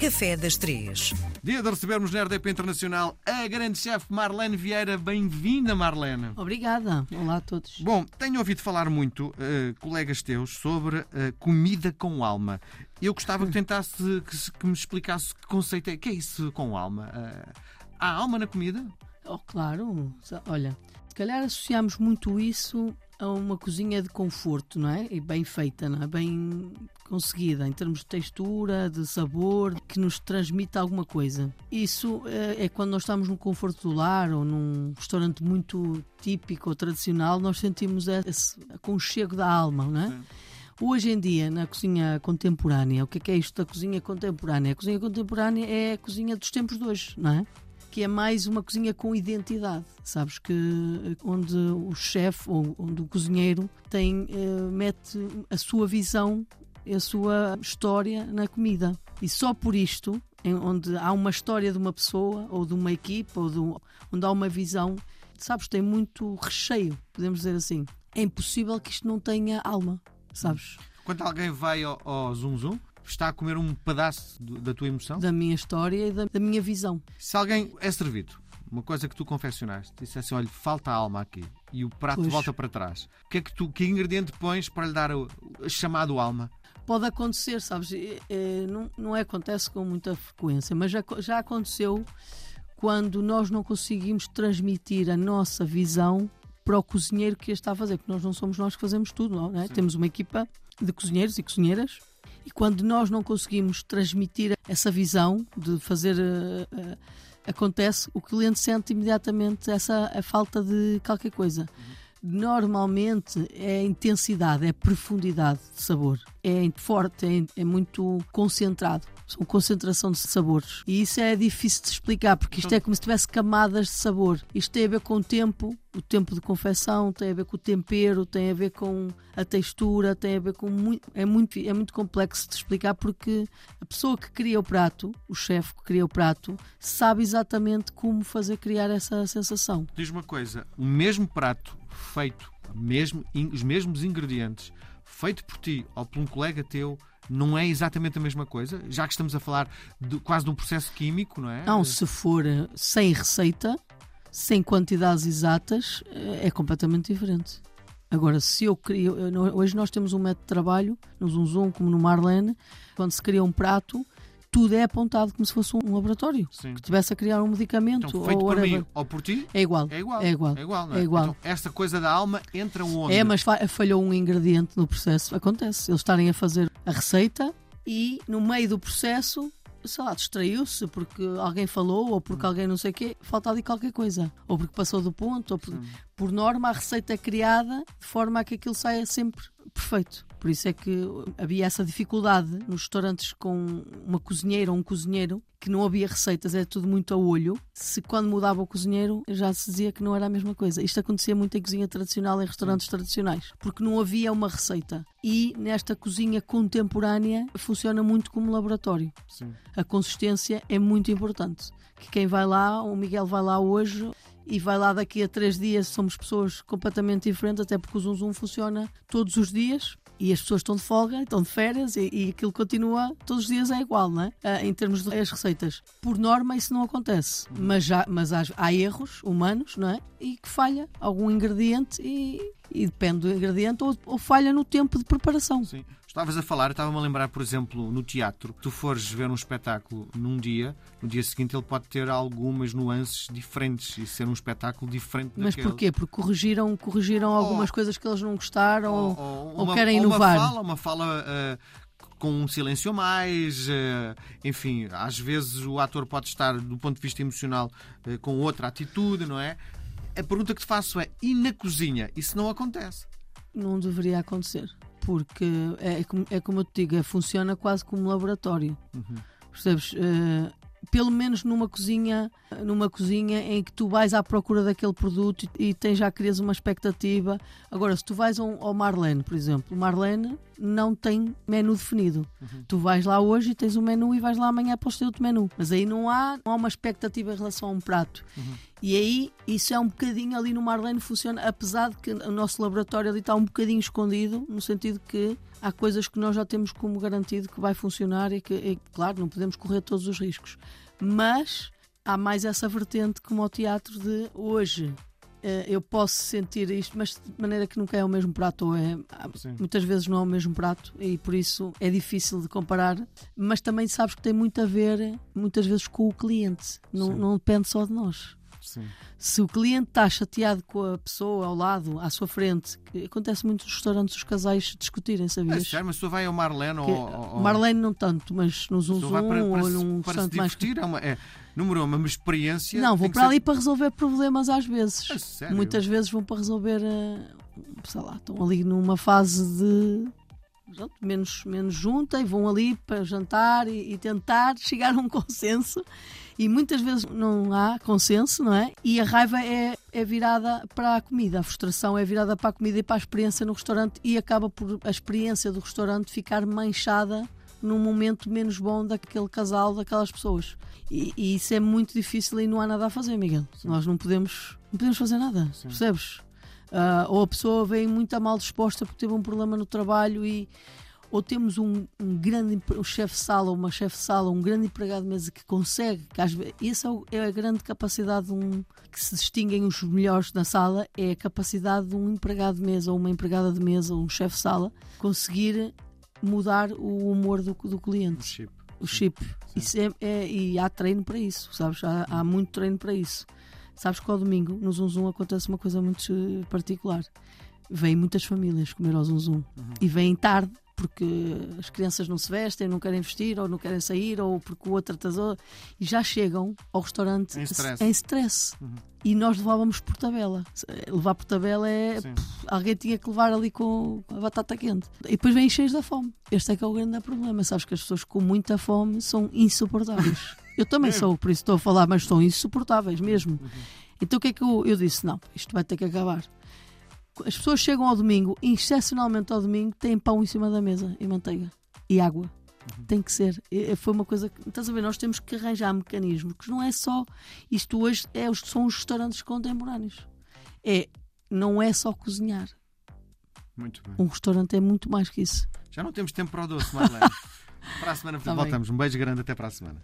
Café das Três. Dia de recebermos na RDP Internacional a grande chefe Marlene Vieira. Bem-vinda, Marlene. Obrigada. Olá a todos. Bom, tenho ouvido falar muito, uh, colegas teus, sobre uh, comida com alma. Eu gostava que tentasse que, que, me explicasse que conceito é. que é isso com alma? Uh, há alma na comida? Oh, claro. Olha, se calhar associamos muito isso a uma cozinha de conforto, não é? E bem feita, não é? Bem conseguida em termos de textura, de sabor, que nos transmite alguma coisa. Isso é, é quando nós estamos no conforto do lar ou num restaurante muito típico ou tradicional, nós sentimos esse aconchego da alma, não é? Sim. Hoje em dia, na cozinha contemporânea, o que é, que é isto da cozinha contemporânea? A cozinha contemporânea é a cozinha dos tempos de hoje, não é? Que é mais uma cozinha com identidade. Sabes que onde o chefe ou onde o cozinheiro tem uh, mete a sua visão, a sua história na comida. E só por isto, onde há uma história de uma pessoa ou de uma equipa ou um, onde há uma visão, sabes, tem muito recheio, podemos dizer assim. É impossível que isto não tenha alma, sabes? Quando alguém vai ao, ao Zoom Zoom, está a comer um pedaço da tua emoção? Da minha história e da, da minha visão. Se alguém é servido, uma coisa que tu confeccionaste, disse assim: olha, falta alma aqui e o prato pois. volta para trás. O que é que tu, que ingrediente pões para lhe dar o, o chamado alma? Pode acontecer, sabes? É, não, não é, acontece com muita frequência, mas já, já aconteceu quando nós não conseguimos transmitir a nossa visão para o cozinheiro que a está a fazer, porque nós não somos nós que fazemos tudo, não é? Temos uma equipa de cozinheiros e cozinheiras e quando nós não conseguimos transmitir essa visão de fazer. Uh, uh, acontece, o cliente sente imediatamente essa a falta de qualquer coisa. Normalmente é intensidade, é profundidade de sabor, é forte, é, é muito concentrado são concentração de sabores. E isso é difícil de explicar, porque isto é como se tivesse camadas de sabor. Isto tem a ver com o tempo, o tempo de confecção, tem a ver com o tempero, tem a ver com a textura, tem a ver com muito, é muito é muito complexo de explicar porque a pessoa que cria o prato, o chefe que cria o prato, sabe exatamente como fazer criar essa sensação. Diz uma coisa, o mesmo prato feito, mesmo, os mesmos ingredientes, feito por ti ou por um colega teu, não é exatamente a mesma coisa, já que estamos a falar de, quase de um processo químico, não é? Não, se for eh, sem receita, sem quantidades exatas, eh, é completamente diferente. Agora, se eu crio. Hoje nós temos um método de trabalho, no Zoom Zoom, como no Marlene, quando se cria um prato, tudo é apontado como se fosse um laboratório Sim. que estivesse a criar um medicamento então, feito ou por mim ou por ti é igual é igual é igual é igual, é? é igual. Então, esta coisa da alma entra onde é mas falhou um ingrediente no processo acontece eles estarem a fazer a receita e no meio do processo sei lá, distraiu-se porque alguém falou ou porque alguém não sei o quê, falta ali qualquer coisa. Ou porque passou do ponto, ou por, por norma a receita é criada de forma a que aquilo saia sempre perfeito. Por isso é que havia essa dificuldade nos restaurantes com uma cozinheira ou um cozinheiro que não havia receitas, era tudo muito a olho. Se quando mudava o cozinheiro já se dizia que não era a mesma coisa. Isto acontecia muito em cozinha tradicional, em restaurantes tradicionais, porque não havia uma receita. E nesta cozinha contemporânea funciona muito como laboratório. Sim. A consistência é muito importante. Que quem vai lá, o Miguel vai lá hoje, e vai lá daqui a três dias, somos pessoas completamente diferentes, até porque o Zoom Zoom funciona todos os dias e as pessoas estão de folga, estão de férias e, e aquilo continua todos os dias é igual, não é? Ah, em termos de as receitas. Por norma, isso não acontece, mas, já, mas há, há erros humanos, não é? E que falha algum ingrediente e, e depende do ingrediente ou, ou falha no tempo de preparação. Sim. Estavas a falar, estava-me a lembrar, por exemplo, no teatro, tu fores ver um espetáculo num dia, no dia seguinte ele pode ter algumas nuances diferentes e ser um espetáculo diferente Mas daquele. porquê? Porque corrigiram, corrigiram algumas coisas que eles não gostaram ou, ou, ou, ou querem inovar? Uma fala, uma fala uh, com um silêncio a mais, uh, enfim, às vezes o ator pode estar, do ponto de vista emocional, uh, com outra atitude, não é? A pergunta que te faço é: e na cozinha isso não acontece? Não deveria acontecer porque é, é, é como eu te digo, é, funciona quase como laboratório. Uhum. Percebes? Uh, pelo menos numa cozinha, numa cozinha em que tu vais à procura daquele produto e, e tens já crias uma expectativa. Agora, se tu vais ao, ao Marlene, por exemplo, Marlene não tem menu definido. Tu vais lá hoje e tens um menu e vais lá amanhã para o teu outro menu. Mas aí não há, não há uma expectativa em relação a um prato. E aí isso é um bocadinho ali no Marlene funciona, apesar de que o nosso laboratório ali está um bocadinho escondido, no sentido que há coisas que nós já temos como garantido que vai funcionar e que, e, claro, não podemos correr todos os riscos. Mas há mais essa vertente como ao teatro de hoje. Eh, Eu posso sentir isto, mas de maneira que nunca é o mesmo prato, ou é, Sim. muitas vezes não é o mesmo prato e por isso é difícil de comparar. Mas também sabes que tem muito a ver, muitas vezes, com o cliente, não, não depende só de nós. Sim. Se o cliente está chateado com a pessoa ao lado, à sua frente, que acontece muito nos restaurantes os casais discutirem, É sabias? sério, mas pessoa vai ao Marlene Que- ou, ou, Marlene não tanto, mas no Zum a pessoa Zum vai para, para, ou num para se mais. divertir. É uma, é, número um, uma experiência. Não, vão para ser- ali para resolver problemas às vezes. A sério? Muitas vezes vão para resolver, eh, sei lá, estão ali numa fase de menos, menos junta e vão ali para jantar e, e tentar chegar a um consenso. E muitas vezes não há consenso, não é? E a raiva é, é virada para a comida, a frustração é virada para a comida e para a experiência no restaurante e acaba por a experiência do restaurante ficar manchada num momento menos bom daquele casal, daquelas pessoas. E, e isso é muito difícil e não há nada a fazer, Miguel. Nós não podemos, não podemos fazer nada, Sim. percebes? Ah, ou a pessoa vem muito mal disposta porque teve um problema no trabalho e ou temos um, um grande um chefe de sala ou uma chefe de sala, um grande empregado de mesa que consegue, que às vezes, essa é, o- é a grande capacidade de um, que se distinguem os melhores na sala, é a capacidade de um empregado de mesa ou uma empregada de mesa ou um chefe de sala conseguir mudar o humor do, do cliente chip. o chip. É, é- e há treino para isso, sabes? Há, há muito treino para isso. Sabes que ao domingo, no Zum Zum, acontece uma coisa muito particular. Vêm muitas famílias comer ao Zum Zum. E vêm tarde, porque as crianças não se vestem, não querem vestir, ou não querem sair, ou porque o outro atrasou. E já chegam ao restaurante Em stress. em stress. Uhum. E nós levávamos por tabela. Levar por tabela é Sim. alguém tinha que levar ali com a batata quente. E depois vêm cheios da fome. Este é que é o grande problema. Sabes que as pessoas com muita fome são insuportáveis. Eu também sou, por isso estou a falar, mas são insuportáveis mesmo. Então o que é que eu, eu disse? Não, isto vai ter que acabar. As pessoas chegam ao domingo, e excepcionalmente ao domingo, têm pão em cima da mesa e manteiga e água. Tem que ser. Foi uma coisa que. Estás a ver? Nós temos que arranjar mecanismos, que não é só. Isto hoje é, são os restaurantes contemporâneos. É, não é só cozinhar. Muito bem. Um restaurante é muito mais que isso. Já não temos tempo para o doce, Marlene. para a semana Tá bem. voltamos. Um beijo grande, até para a semana.